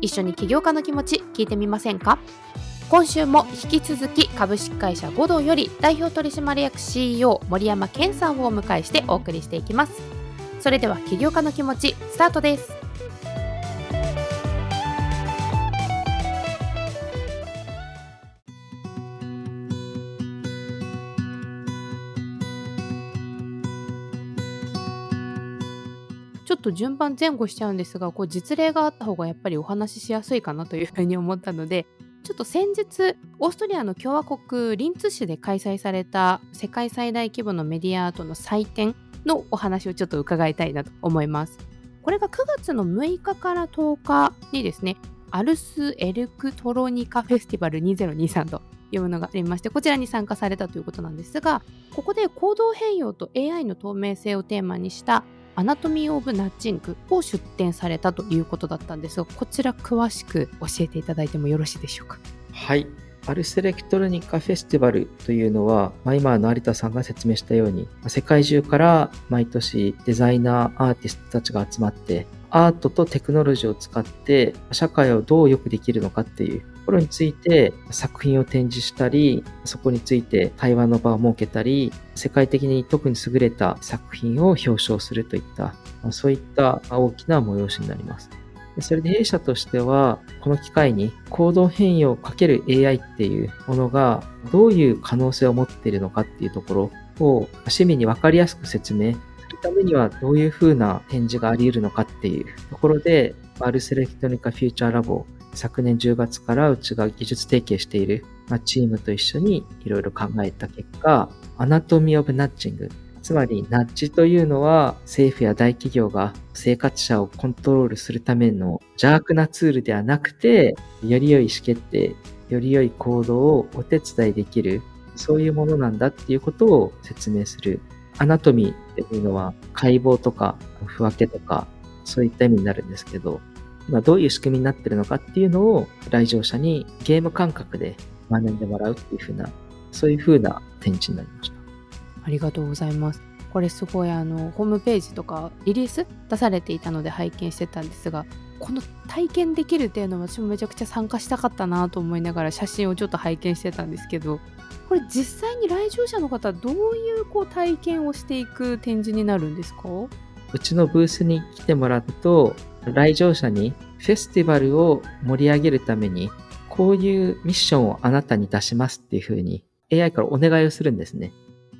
一緒に起業家の気持ち聞いてみませんか？今週も引き続き株式会社五道より代表取締役 CEO 森山健さんをお迎えしてお送りしていきます。それでは起業家の気持ちスタートです。と順番前後しちゃうんですが、こう実例があった方がやっぱりお話ししやすいかなというふうに思ったので、ちょっと先日、オーストリアの共和国リンツ市で開催された世界最大規模のメディアアートの祭典のお話をちょっと伺いたいなと思います。これが9月の6日から10日にですね、アルス・エルクトロニカフェスティバル2023というものがありまして、こちらに参加されたということなんですが、ここで行動変容と AI の透明性をテーマにした Anatomy of Nudging を出展されたということだったんですが、こちら詳しく教えていただいてもよろしいでしょうか？はい。アルスエレクトロニカフェスティバルというのは、まあ、今の有田さんが説明したように、世界中から毎年デザイナー、アーティストたちが集まって、アートとテクノロジーを使って社会をどう良くできるのかっていうところについて作品を展示したり、そこについて対話の場を設けたり、世界的に特に優れた作品を表彰するといった、そういった大きな催しになります。それで弊社としては、この機会に行動変容をかける AI っていうものがどういう可能性を持っているのかっていうところを市民にわかりやすく説明するためにはどういうふうな展示があり得るのかっていうところで、アルセレクトニカフューチャーラボ、昨年10月からうちが技術提携しているチームと一緒にいろいろ考えた結果、アナトミー・オブ・ナッチングつまり、ナッジというのは政府や大企業が生活者をコントロールするための邪悪なツールではなくて、より良い意思決定、より良い行動をお手伝いできる、そういうものなんだっていうことを説明する。アナトミーっていうのは解剖とか、不分けとか、そういった意味になるんですけど、今どういう仕組みになってるのかっていうのを来場者にゲーム感覚で学んでもらうっていうふうな、そういうふうな展示になりました。ありがとうございます。これすごいあのホームページとかリリース出されていたので拝見してたんですがこの体験できるっていうのは私もめちゃくちゃ参加したかったなと思いながら写真をちょっと拝見してたんですけどこれ実際に来場者の方どういうこう体験をしていく展示になるんですか？うちのブースに来てもらうと来場者にフェスティバルを盛り上げるためにこういうミッションをあなたに出しますっていうふうに AI からお願いをするんですね。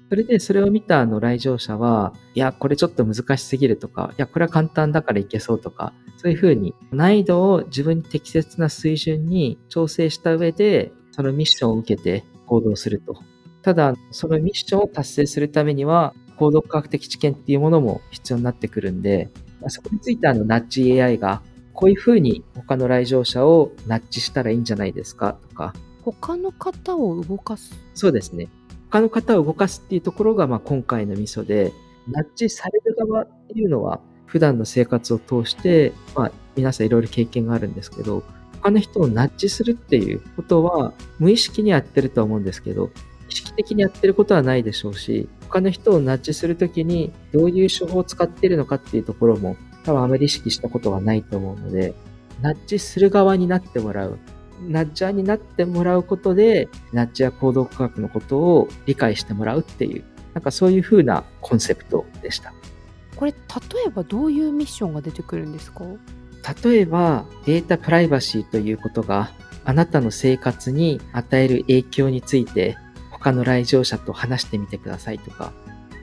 それでそれを見たあの来場者は、いや、これちょっと難しすぎるとか、いや、これは簡単だからいけそうとか、そういうふうに難易度を自分に適切な水準に調整した上で、そのミッションを受けて行動すると。ただ、そのミッションを達成するためには、行動科学的知見っていうものも必要になってくるんで、そこについてあのナッジ AI が、こういうふうに他の来場者をナッジしたらいいんじゃないですか？とか。他の方を動かす？そうですね。他の方を動かすっていうところが、まあ、今回のミソで、ナッジされる側っていうのは、普段の生活を通して、まあ、皆さんいろいろ経験があるんですけど、他の人をナッジするっていうことは、無意識にやってると思うんですけど、意識的にやってることはないでしょうし、他の人をナッジするときに、どういう手法を使っているのかっていうところも、多分あまり意識したことはないと思うので、ナッジする側になってもらう。ナッジャーになってもらうことで、ナッジや行動科学のことを理解してもらうっていう、なんかそういう風なコンセプトでした。これ、例えばどういうミッションが出てくるんですか？例えば、データプライバシーということが、あなたの生活に与える影響について、他の来場者と話してみてくださいとか、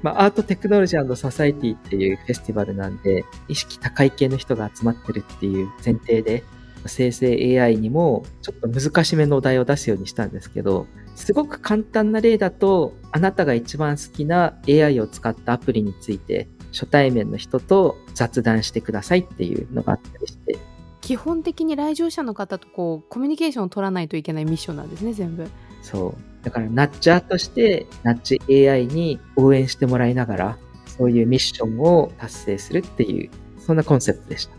まあ、アートテクノロジーソサイティっていうフェスティバルなんで、意識高い系の人が集まってるっていう前提で、生成 AI にもちょっと難しめのお題を出すようにしたんですけど、すごく簡単な例だと、あなたが一番好きな AI を使ったアプリについて、初対面の人と雑談してくださいっていうのがあったりして。基本的に来場者の方とこうコミュニケーションを取らないといけないミッションなんですね全部そう。だからナッチャーとしてナッチ AI に応援してもらいながらそういうミッションを達成するっていうそんなコンセプトでした。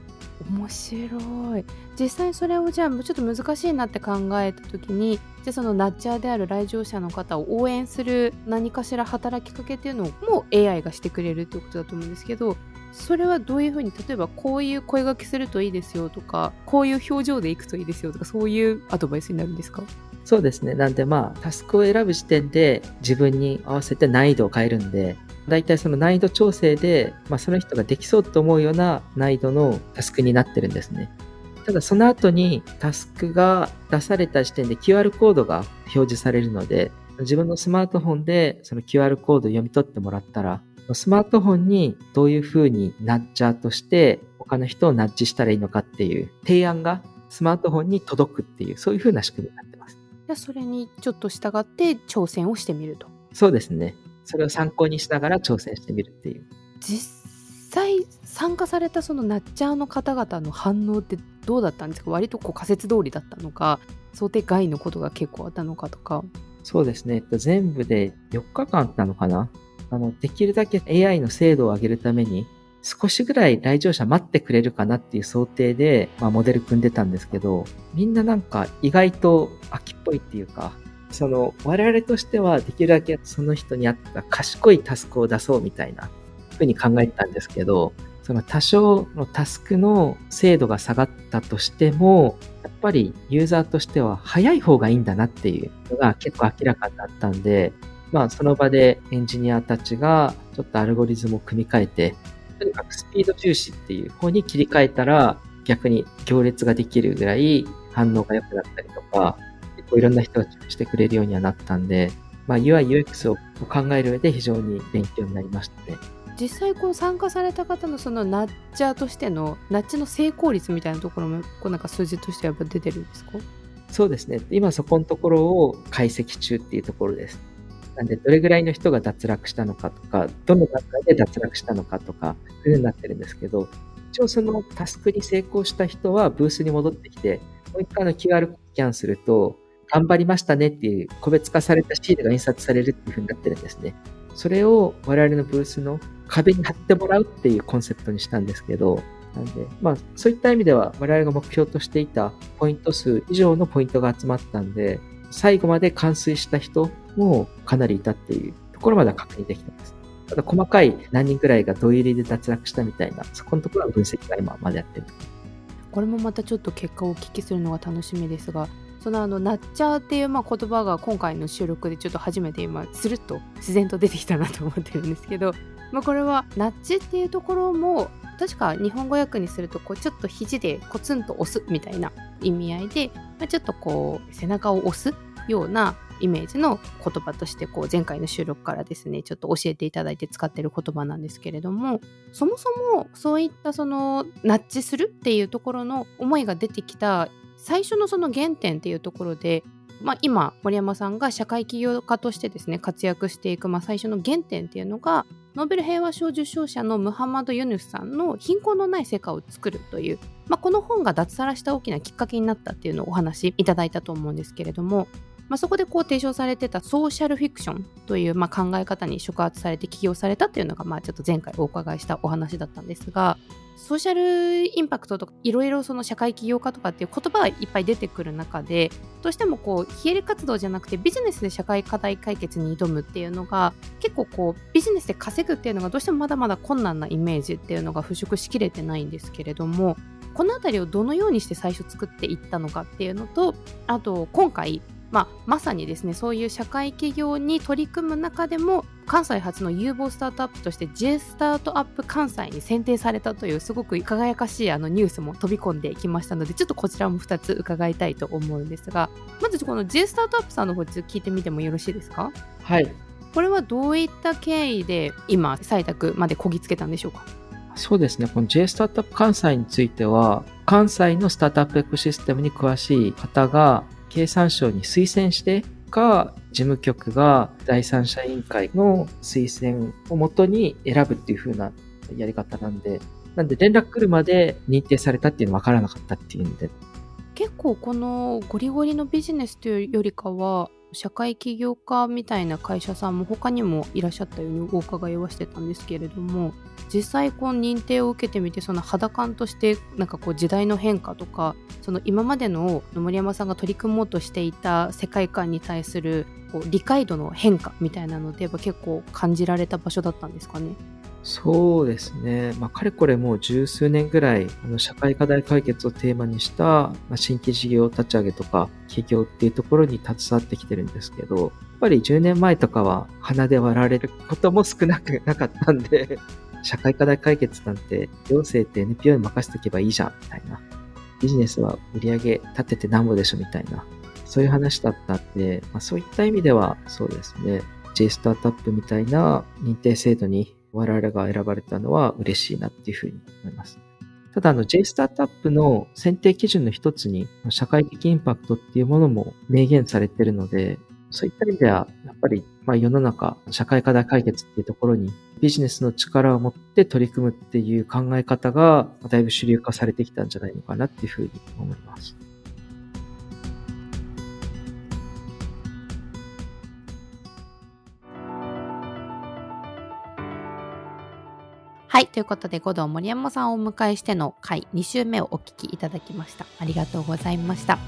面白い。実際それをじゃあちょっと難しいなって考えた時にじゃあそのナッチャーである来場者の方を応援する何かしら働きかけっていうのも AI がしてくれるってことだと思うんですけどそれはどういうふうに例えばこういう声がけするといいですよとかこういう表情でいくといいですよとかそういうアドバイスになるんですか？そうですね。なんでまあ、タスクを選ぶ時点で自分に合わせて難易度を変えるんで、大体その難易度調整で、まあ、その人ができそうと思うような難易度のタスクになってるんですね。ただその後にタスクが出された時点で QR コードが表示されるので、自分のスマートフォンでその QR コードを読み取ってもらったら、スマートフォンにどういうふうにナッチャーとして他の人をナッチしたらいいのかっていう提案がスマートフォンに届くっていう、そういうふうな仕組みになってゃそれにちょっと従って挑戦をしてみると。そうですね。それを参考にしながら挑戦してみるっていう。実際参加されたそのナッチャーの方々の反応ってどうだったんですか？割とこう仮説通りだったのか想定外のことが結構あったのかとか。そうですね。全部で4日間なのかな？あの、できるだけ AI の精度を上げるために、少しぐらい来場者待ってくれるかなっていう想定で、まあ、モデル組んでたんですけど、みんななんか意外と秋っぽいっていうか、その我々としてはできるだけその人に合った賢いタスクを出そうみたいなふうに考えてたんですけど、その多少のタスクの精度が下がったとしても、やっぱりユーザーとしては早い方がいいんだなっていうのが結構明らかになったんで、まあその場でエンジニアたちがちょっとアルゴリズムを組み替えて、とにかくスピード重視っていう方に切り替えたら、逆に行列ができるぐらい反応が良くなったりとか、結構いろんな人がしてくれるようにはなったんで、まあ、UI、UX を考える上で非常に勉強になりましたね。実際こう参加された方のそのナッチャーとしてのナッチの成功率みたいなところもこうなんか数字としてやっぱ出てるんですか？そうですね。今そこのところを解析中っていうところです。なんで、どれぐらいの人が脱落したのかとか、どの段階で脱落したのかとか、そういうふうになってるんですけど、一応そのタスクに成功した人はブースに戻ってきて、もう一回の QR スキャンすると、頑張りましたねっていう個別化されたシールが印刷されるっていうふうになってるんですね。それを我々のブースの壁に貼ってもらうっていうコンセプトにしたんですけど、なんで、まあ、そういった意味では我々が目標としていたポイント数以上のポイントが集まったんで、最後まで完遂した人もうかなりいたっていうところまでは確認できてます。ただ細かい何人くらいが土入りで脱落したみたいな、そこのところは分析が今までやってる。これもまたちょっと結果をお聞きするのが楽しみですが、そのあのナッチャーっていうまあ言葉が今回の収録でちょっと初めて今スルッと自然と出てきたなと思ってるんですけど、まあ、これはナッチっていうところも確か日本語訳にするとちょっと肘でコツンと押すみたいな意味合いで、まあ、ちょっとこう背中を押すようなイメージの言葉としてこう前回の収録からですねちょっと教えていただいて使ってる言葉なんですけれどもそもそもそういったそのナッチするっていうところの思いが出てきた最初のその原点っていうところで、まあ、今森山さんが社会起業家としてですね活躍していく、まあ、最初の原点っていうのがノーベル平和賞受賞者のムハマド・ユヌスさんの貧困のない世界を作るという、まあ、この本が脱サラした大きなきっかけになったっていうのをお話しいただいたと思うんですけれどもまあ、そこでこう提唱されてたソーシャルフィクションというまあ考え方に触発されて起業されたっていうのがまあちょっと前回お伺いしたお話だったんですがソーシャルインパクトとかいろいろその社会起業家とかっていう言葉がいっぱい出てくる中でどうしてもこう非営利活動じゃなくてビジネスで社会課題解決に挑むっていうのが結構こうビジネスで稼ぐっていうのがどうしてもまだまだ困難なイメージっていうのが払拭しきれてないんですけれどもこの辺りをどのようにして最初作っていったのかっていうのとあと今回まあ、まさにですねそういう社会企業に取り組む中でも関西初の有望スタートアップとして J スタートアップ関西に選定されたというすごく輝かしいあのニュースも飛び込んできましたのでちょっとこちらも2つ伺いたいと思うんですがまずこの J スタートアップさんの方聞いてみてもよろしいですか？はい。これはどういった経緯で今採択までこぎつけたんでしょうか？そうですね。この J スタートアップ関西については、関西のスタートアップエコシステムに詳しい方が経産省に推薦してか、事務局が第三者委員会の推薦をもとに選ぶっていう風なやり方なんで、なんで連絡来るまで認定されたっていうの分からなかったっていうんで。結構このゴリゴリのビジネスというよりかは社会起業家みたいな会社さんも他にもいらっしゃったようにお伺いはしてたんですけれども実際こう認定を受けてみてその肌感としてなんかこう時代の変化とかその今までの森山さんが取り組もうとしていた世界観に対するこう理解度の変化みたいなので結構感じられた場所だったんですかね？そうですね。まあ、かれこれもう十数年ぐらい、あの、社会課題解決をテーマにした、まあ、新規事業立ち上げとか、企業っていうところに携わってきてるんですけど、やっぱり10年前とかは鼻で割られることも少なくなかったんで、社会課題解決なんて、行政って NPO に任せとけばいいじゃん、みたいな。ビジネスは売り上げ立ててなんぼでしょ、みたいな。そういう話だったんで、まあ、そういった意味では、そうですね。J スタートアップみたいな認定制度に我々が選ばれたのは嬉しいなっていうふうに思います。ただ、あの、J スタートアップの選定基準の一つに、社会的インパクトっていうものも明言されてるので、そういった意味では、やっぱり、まあ、世の中、社会課題解決っていうところに、ビジネスの力を持って取り組むっていう考え方が、だいぶ主流化されてきたんじゃないのかなっていうふうに思います。はい。ということで、五道森山さんをお迎えしての回2週目をお聞きいただきました。ありがとうございました。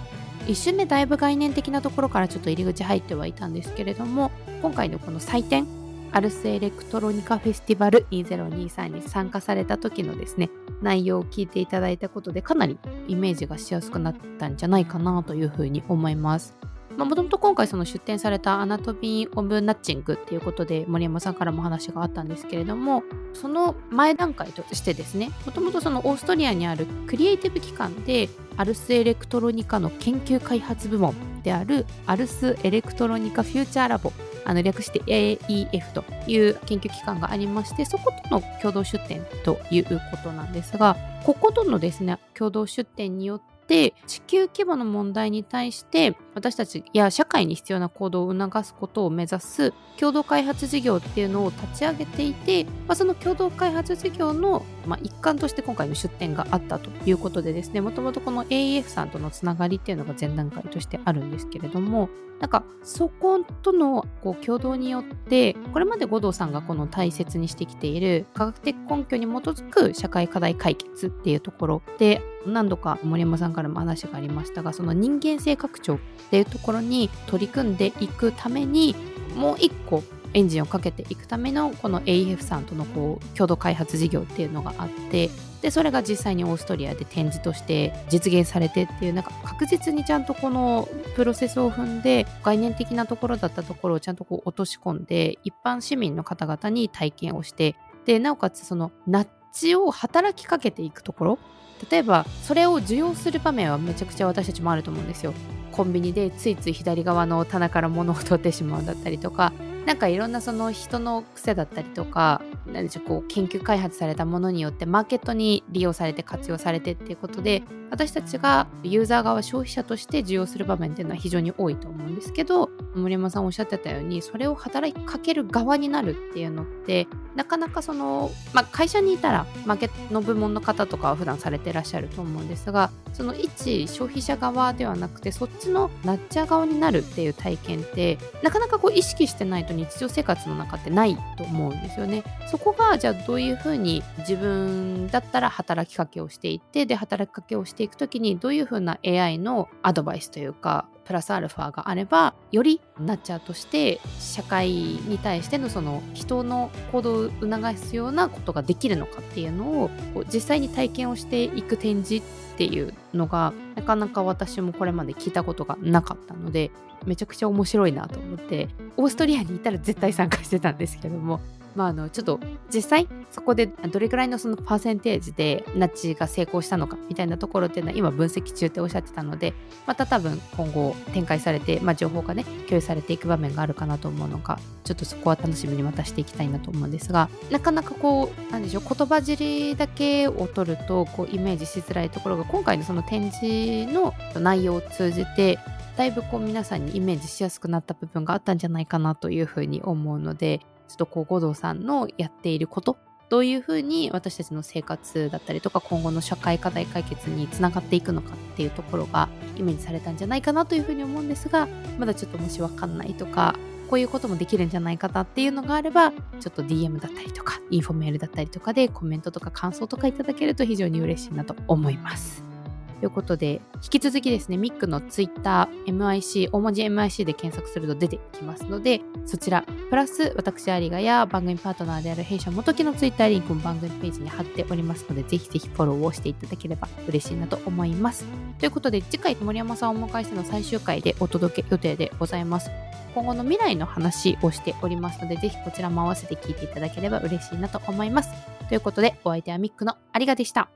一瞬でだいぶ概念的なところからちょっと入り口入ってはいたんですけれども、今回のこの祭典、アルスエレクトロニカフェスティバル2023に参加された時のですね、内容を聞いていただいたことでかなりイメージがしやすくなったんじゃないかなというふうに思います。もともと今回その出展された Anatomy of Nudging っていうことで森山さんからも話があったんですけれどもその前段階としてですねもともとそのオーストリアにあるクリエイティブ機関でアルスエレクトロニカの研究開発部門であるアルスエレクトロニカフューチャーラボあの略して AEF という研究機関がありましてそことの共同出展ということなんですがこことのですね共同出展によってって地球規模の問題に対して私たちや社会に必要な行動を促すことを目指す共同開発事業っていうのを立ち上げていて、まあ、その共同開発事業の、まあ、一環として今回の出展があったということでですねもともとこの AEF さんとのつながりっていうのが前段階としてあるんですけれどもなんかそことのこう共同によってこれまで五道さんがこの大切にしてきている科学的根拠に基づく社会課題解決っていうところで何度か森山さんからも話がありましたがその人間性拡張っていうところに取り組んでいくためにもう一個エンジンをかけていくためのこの AEF さんとのこう共同開発事業っていうのがあってでそれが実際にオーストリアで展示として実現されてっていうなんか確実にちゃんとこのプロセスを踏んで概念的なところだったところをちゃんとこう落とし込んで一般市民の方々に体験をしてでなおかつそのナッジを働きかけていくところ例えばそれを受容する場面はめちゃくちゃ私たちもあると思うんですよ。コンビニでついつい左側の棚から物を取ってしまうだったりとか。なんかいろんなその人の癖だったりとか何でしょうこう研究開発されたものによってマーケットに利用されて活用されてっていうことで私たちがユーザー側消費者として受容する場面っていうのは非常に多いと思うんですけど森山さんおっしゃってたようにそれを働きかける側になるっていうのってなかなかその、まあ、会社にいたらマーケットの部門の方とかは普段されてらっしゃると思うんですがその一消費者側ではなくてそっちのナッチャー側になるっていう体験ってなかなかこう意識してないと日常生活の中ってないと思うんですよね。そこがじゃあどういうふうに自分だったら働きかけをしていってで働きかけをしていく時にどういうふうな AI のアドバイスというかプラスアルファがあればよりナッチャーとして社会に対してのその人の行動を促すようなことができるのかっていうのを実際に体験をしていく展示っていうのがなかなか私もこれまで聞いたことがなかったのでめちゃくちゃ面白いなと思ってオーストリアにいたら絶対参加してたんですけども。まあ、あのちょっと実際そこでどれくらいのそのパーセンテージでナッチが成功したのかみたいなところっていうのは今分析中っておっしゃってたのでまた多分今後展開されて、まあ、情報がね共有されていく場面があるかなと思うのかちょっとそこは楽しみにまたしていきたいなと思うんですがなかなかこうなんでしょう言葉尻だけを取るとこうイメージしづらいところが今回のその展示の内容を通じてだいぶこう皆さんにイメージしやすくなった部分があったんじゃないかなというふうに思うのでちょっとこう Godot さんのやっていることどういうふうに私たちの生活だったりとか今後の社会課題解決につながっていくのかっていうところがイメージされたんじゃないかなというふうに思うんですがまだちょっともしわかんないとかこういうこともできるんじゃないかなっていうのがあればちょっと DM だったりとか info メールだったりとかでコメントとか感想とかいただけると非常に嬉しいなと思います。ということで、引き続きですね、ミックの Twitter、MIC、大文字 MIC で検索すると出てきますので、そちら、プラス私有賀や番組パートナーである弊社元木の Twitter リンクも番組ページに貼っておりますので、ぜひぜひフォローをしていただければ嬉しいなと思います。ということで、次回森山さんをお迎えしての最終回でお届け予定でございます。今後の未来の話をしておりますので、ぜひこちらも合わせて聞いていただければ嬉しいなと思います。ということで、お相手はミックの有賀でした。